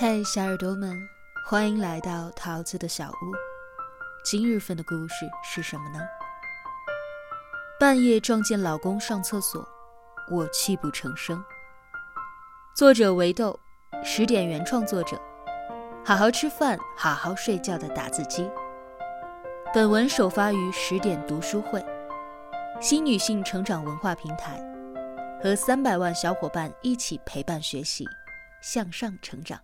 嘿，小耳朵们，欢迎来到桃子的小屋。今日份的故事是什么呢？半夜撞见老公上厕所，我泣不成声。作者维豆，十点原创作者。好好吃饭，好好睡觉的打字机。本文首发于十点读书会，新女性成长文化平台，和三百万小伙伴一起陪伴学习，向上成长。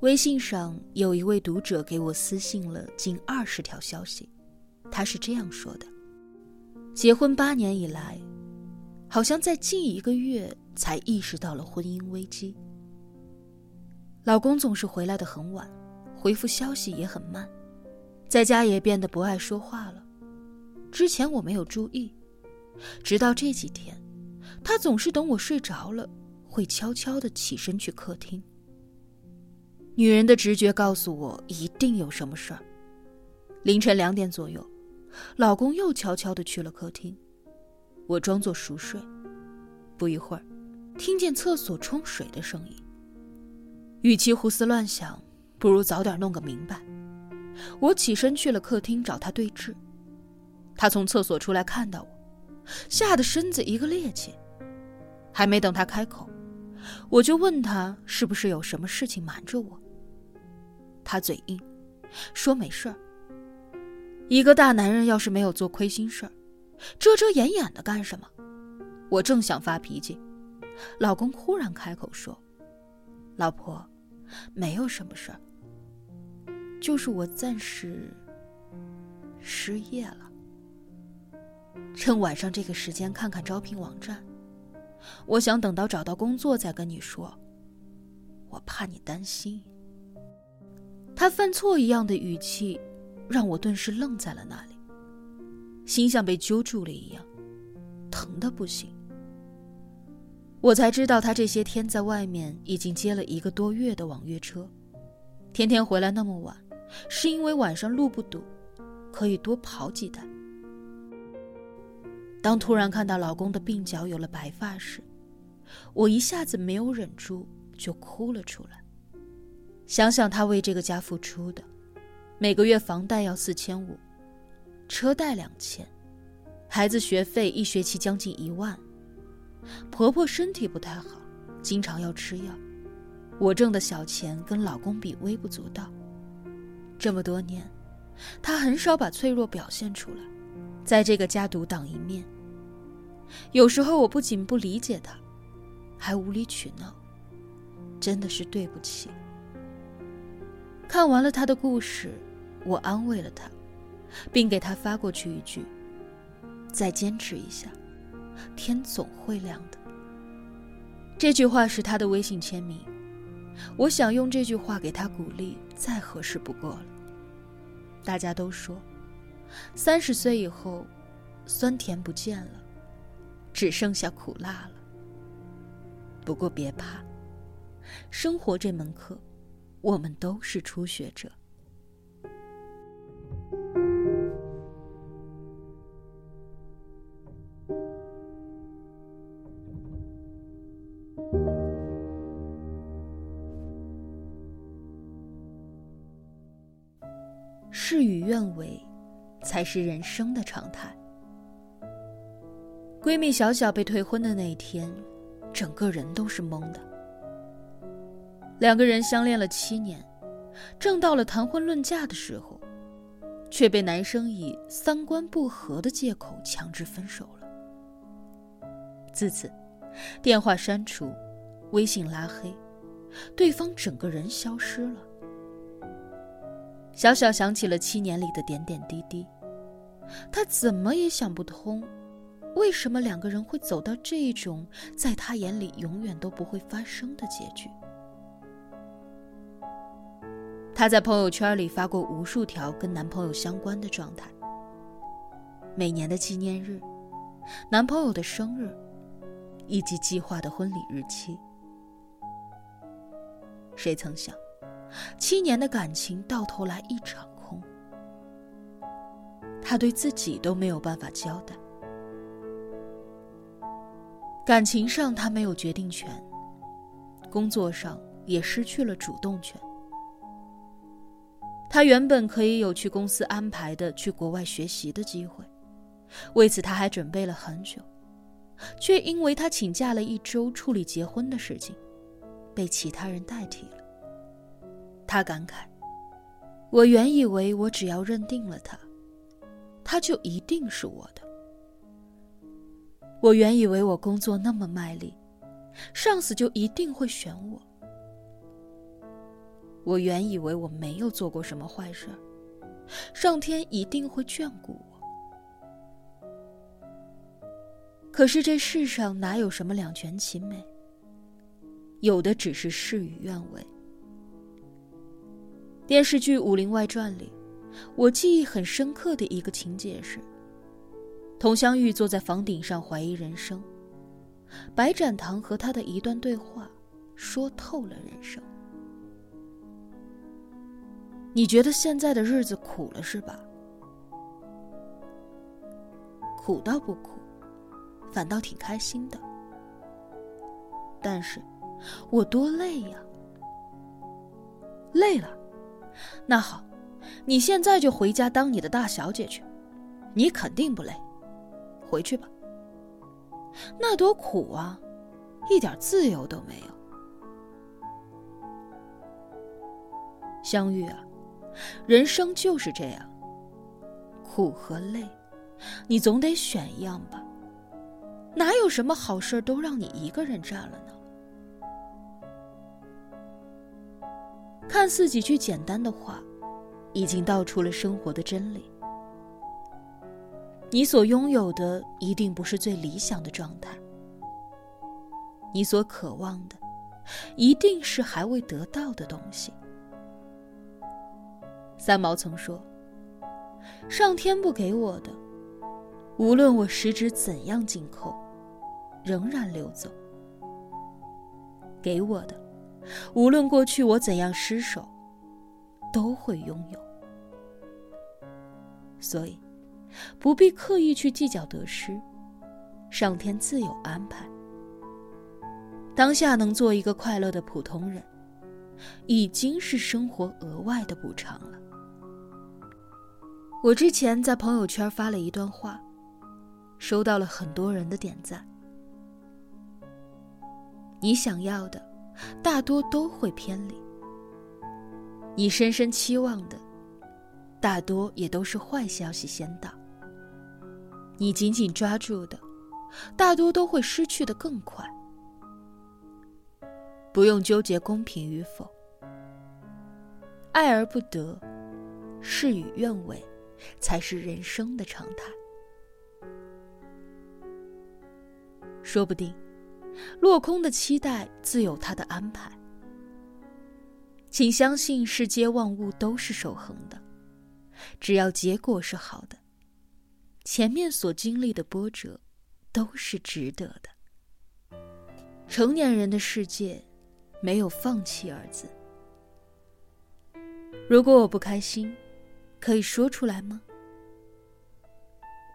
微信上有一位读者给我私信了近二十条消息，他是这样说的：结婚八年以来，好像在近一个月才意识到了婚姻危机。老公总是回来的很晚，回复消息也很慢，在家也变得不爱说话了。之前我没有注意，直到这几天，他总是等我睡着了，会悄悄的起身去客厅。女人的直觉告诉我，一定有什么事儿。凌晨两点左右，老公又悄悄的去了客厅，我装作熟睡。不一会儿，听见厕所冲水的声音。与其胡思乱想，不如早点弄个明白。我起身去了客厅找他对峙。他从厕所出来看到我，吓得身子一个趔趄。还没等他开口，我就问他是不是有什么事情瞒着我。他嘴硬，说没事儿。一个大男人要是没有做亏心事儿，遮遮掩掩的干什么？我正想发脾气，老公忽然开口说：“老婆。”没有什么事儿，就是我暂时失业了。趁晚上这个时间看看招聘网站，我想等到找到工作再跟你说。我怕你担心。他犯错一样的语气，让我顿时愣在了那里，心像被揪住了一样，疼的不行。我才知道，他这些天在外面已经接了一个多月的网约车，天天回来那么晚，是因为晚上路不堵，可以多跑几单。当突然看到老公的鬓角有了白发时，我一下子没有忍住，就哭了出来。想想他为这个家付出的，每个月房贷要四千五，车贷两千，孩子学费一学期将近一万。婆婆身体不太好，经常要吃药。我挣的小钱跟老公比微不足道。这么多年，她很少把脆弱表现出来，在这个家独当一面。有时候我不仅不理解她，还无理取闹，真的是对不起。看完了他的故事，我安慰了他，并给他发过去一句：“再坚持一下。”天总会亮的。这句话是他的微信签名，我想用这句话给他鼓励，再合适不过了。大家都说，三十岁以后，酸甜不见了，只剩下苦辣了。不过别怕，生活这门课，我们都是初学者。事与愿违，才是人生的常态。闺蜜小小被退婚的那一天，整个人都是懵的。两个人相恋了七年，正到了谈婚论嫁的时候，却被男生以三观不合的借口强制分手了。自此，电话删除，微信拉黑，对方整个人消失了。小小想起了七年里的点点滴滴，他怎么也想不通，为什么两个人会走到这种在他眼里永远都不会发生的结局。她在朋友圈里发过无数条跟男朋友相关的状态，每年的纪念日、男朋友的生日，以及计划的婚礼日期。谁曾想？七年的感情到头来一场空，他对自己都没有办法交代。感情上他没有决定权，工作上也失去了主动权。他原本可以有去公司安排的去国外学习的机会，为此他还准备了很久，却因为他请假了一周处理结婚的事情，被其他人代替了。他感慨：“我原以为我只要认定了他，他就一定是我的。我原以为我工作那么卖力，上司就一定会选我。我原以为我没有做过什么坏事，上天一定会眷顾我。可是这世上哪有什么两全其美？有的只是事与愿违。”电视剧《武林外传》里，我记忆很深刻的一个情节是：佟湘玉坐在房顶上怀疑人生，白展堂和他的一段对话，说透了人生。你觉得现在的日子苦了是吧？苦倒不苦，反倒挺开心的。但是，我多累呀！累了。那好，你现在就回家当你的大小姐去，你肯定不累。回去吧。那多苦啊，一点自由都没有。相遇啊，人生就是这样，苦和累，你总得选一样吧？哪有什么好事都让你一个人占了呢？看似几句简单的话，已经道出了生活的真理。你所拥有的一定不是最理想的状态，你所渴望的，一定是还未得到的东西。三毛曾说：“上天不给我的，无论我十指怎样紧扣，仍然流走；给我的。”无论过去我怎样失手，都会拥有。所以，不必刻意去计较得失，上天自有安排。当下能做一个快乐的普通人，已经是生活额外的补偿了。我之前在朋友圈发了一段话，收到了很多人的点赞。你想要的。大多都会偏离。你深深期望的，大多也都是坏消息先到。你紧紧抓住的，大多都会失去的更快。不用纠结公平与否，爱而不得，事与愿违，才是人生的常态。说不定。落空的期待自有它的安排。请相信，世间万物都是守恒的，只要结果是好的，前面所经历的波折都是值得的。成年人的世界，没有放弃二字。如果我不开心，可以说出来吗？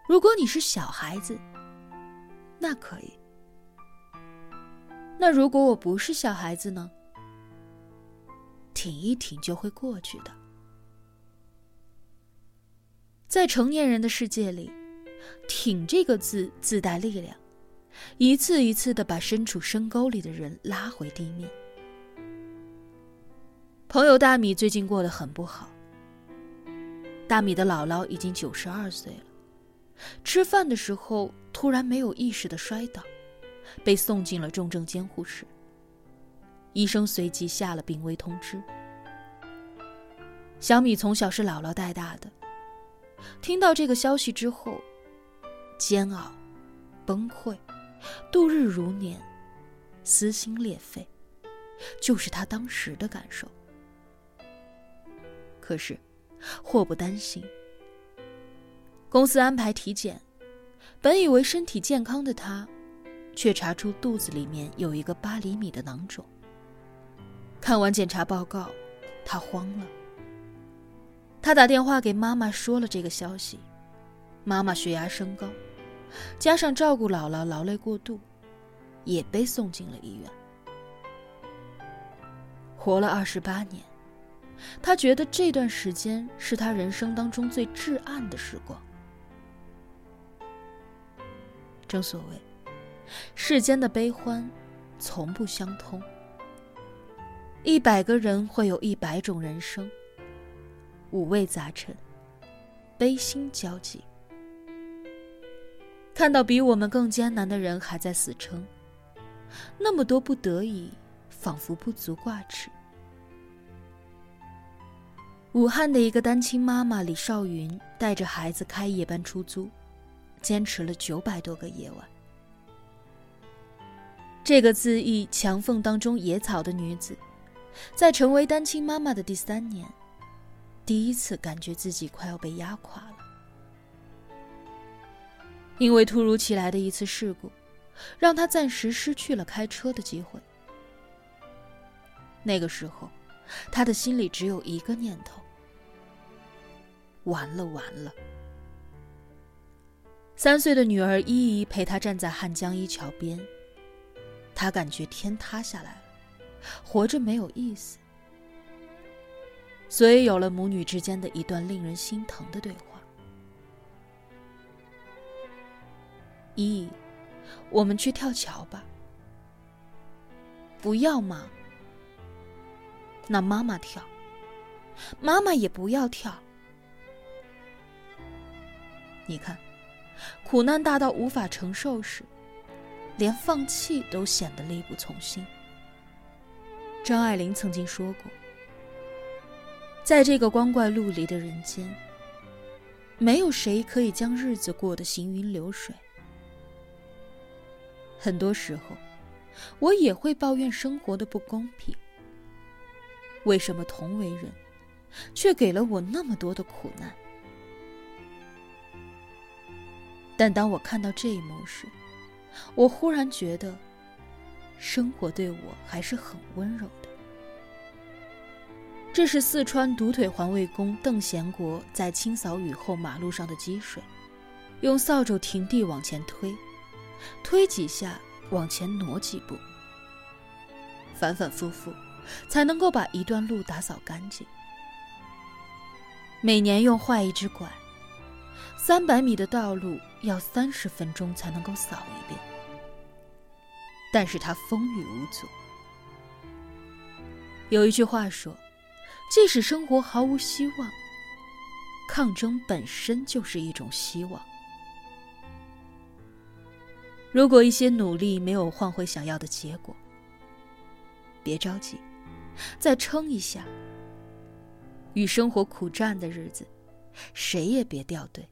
如果你是小孩子，那可以。那如果我不是小孩子呢？挺一挺就会过去的。在成年人的世界里，“挺”这个字自带力量，一次一次的把身处深沟里的人拉回地面。朋友大米最近过得很不好。大米的姥姥已经九十二岁了，吃饭的时候突然没有意识的摔倒。被送进了重症监护室。医生随即下了病危通知。小米从小是姥姥带大的，听到这个消息之后，煎熬、崩溃、度日如年、撕心裂肺，就是他当时的感受。可是，祸不单行。公司安排体检，本以为身体健康的他。却查出肚子里面有一个八厘米的囊肿。看完检查报告，他慌了。他打电话给妈妈说了这个消息，妈妈血压升高，加上照顾姥姥劳累过度，也被送进了医院。活了二十八年，他觉得这段时间是他人生当中最至暗的时光。正所谓，世间的悲欢，从不相通。一百个人会有一百种人生，五味杂陈，悲心交集。看到比我们更艰难的人还在死撑，那么多不得已，仿佛不足挂齿。武汉的一个单亲妈妈李少云带着孩子开夜班出租，坚持了九百多个夜晚。这个恣意墙缝当中野草的女子。在成为单亲妈妈的第三年，第一次感觉自己快要被压垮了。因为突如其来的一次事故，让她暂时失去了开车的机会。那个时候，她的心里只有一个念头：完了，完了！三岁的女儿依依陪她站在汉江一桥边，她感觉天塌下来了。活着没有意思，所以有了母女之间的一段令人心疼的对话。依依，我们去跳桥吧。不要嘛。那妈妈跳。妈妈也不要跳。你看，苦难大到无法承受时，连放弃都显得力不从心。张爱玲曾经说过：“在这个光怪陆离的人间，没有谁可以将日子过得行云流水。很多时候，我也会抱怨生活的不公平。为什么同为人，却给了我那么多的苦难？但当我看到这一幕时，我忽然觉得。”生活对我还是很温柔的。这是四川独腿环卫工邓贤国在清扫雨后马路上的积水，用扫帚停地往前推，推几下往前挪几步，反反复复，才能够把一段路打扫干净。每年用坏一只拐，三百米的道路要三十分钟才能够扫一遍。但是他风雨无阻。有一句话说：“即使生活毫无希望，抗争本身就是一种希望。”如果一些努力没有换回想要的结果，别着急，再撑一下。与生活苦战的日子，谁也别掉队。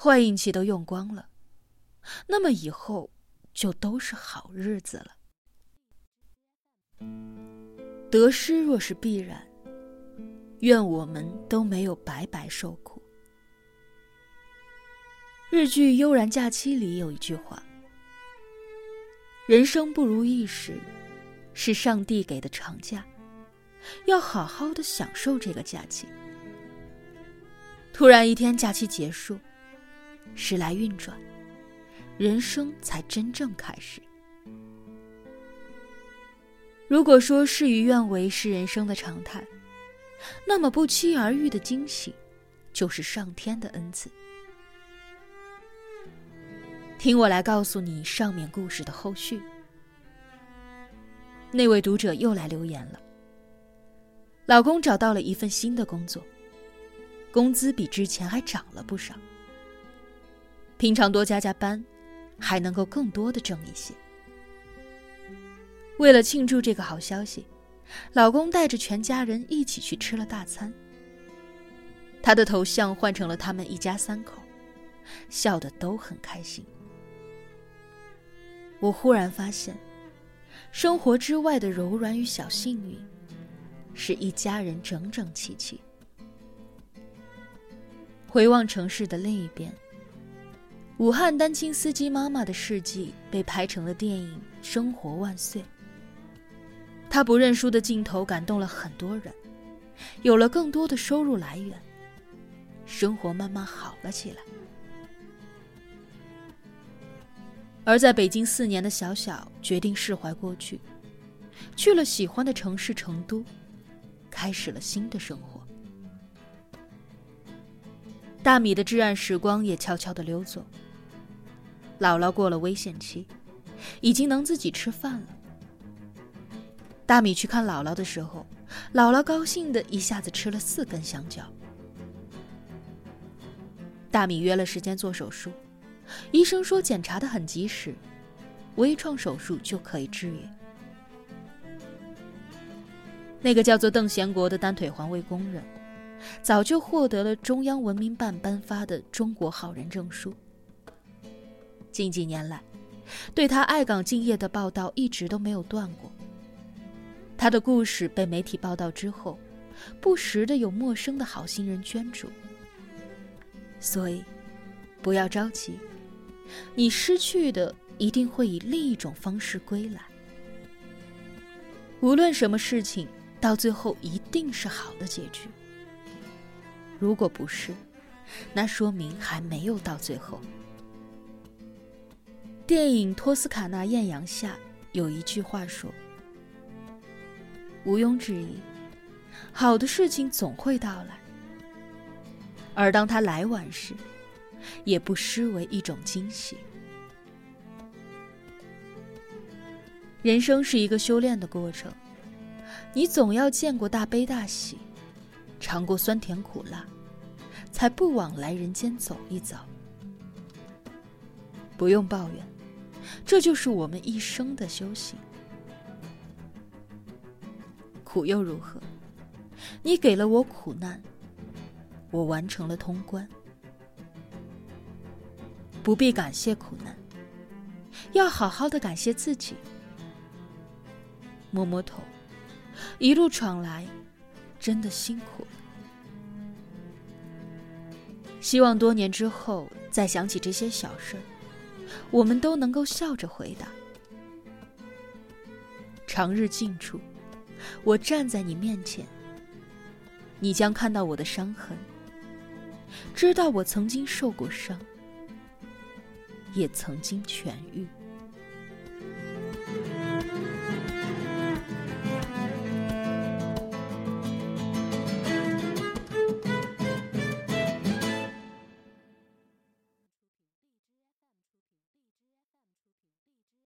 坏运气都用光了，那么以后。就都是好日子了。得失若是必然，愿我们都没有白白受苦。日剧《悠然假期》里有一句话：“人生不如意时，是上帝给的长假，要好好的享受这个假期。”突然一天假期结束，时来运转。人生才真正开始。如果说事与愿违是人生的常态，那么不期而遇的惊喜，就是上天的恩赐。听我来告诉你上面故事的后续。那位读者又来留言了。老公找到了一份新的工作，工资比之前还涨了不少。平常多加加班。还能够更多的挣一些。为了庆祝这个好消息，老公带着全家人一起去吃了大餐。他的头像换成了他们一家三口，笑得都很开心。我忽然发现，生活之外的柔软与小幸运，是一家人整整齐齐。回望城市的另一边。武汉单亲司机妈妈的事迹被拍成了电影《生活万岁》。她不认输的镜头感动了很多人，有了更多的收入来源，生活慢慢好了起来。而在北京四年的小小决定释怀过去，去了喜欢的城市成都，开始了新的生活。大米的至暗时光也悄悄的溜走。姥姥过了危险期，已经能自己吃饭了。大米去看姥姥的时候，姥姥高兴的一下子吃了四根香蕉。大米约了时间做手术，医生说检查的很及时，微创手术就可以治愈。那个叫做邓贤国的单腿环卫工人，早就获得了中央文明办颁发的中国好人证书。近几年来，对他爱岗敬业的报道一直都没有断过。他的故事被媒体报道之后，不时的有陌生的好心人捐助。所以，不要着急，你失去的一定会以另一种方式归来。无论什么事情，到最后一定是好的结局。如果不是，那说明还没有到最后。电影《托斯卡纳艳阳下》有一句话说：“毋庸置疑，好的事情总会到来。”而当他来晚时，也不失为一种惊喜。人生是一个修炼的过程，你总要见过大悲大喜，尝过酸甜苦辣，才不枉来人间走一遭。不用抱怨，这就是我们一生的修行。苦又如何？你给了我苦难。我完成了通关，不必感谢苦难，要好好的感谢自己。摸摸头，一路闯来，真的辛苦了。希望多年之后再想起这些小事儿，我们都能够笑着回答：长日近处，我站在你面前，你将看到我的伤痕。知道我曾经受过伤，也曾经痊愈。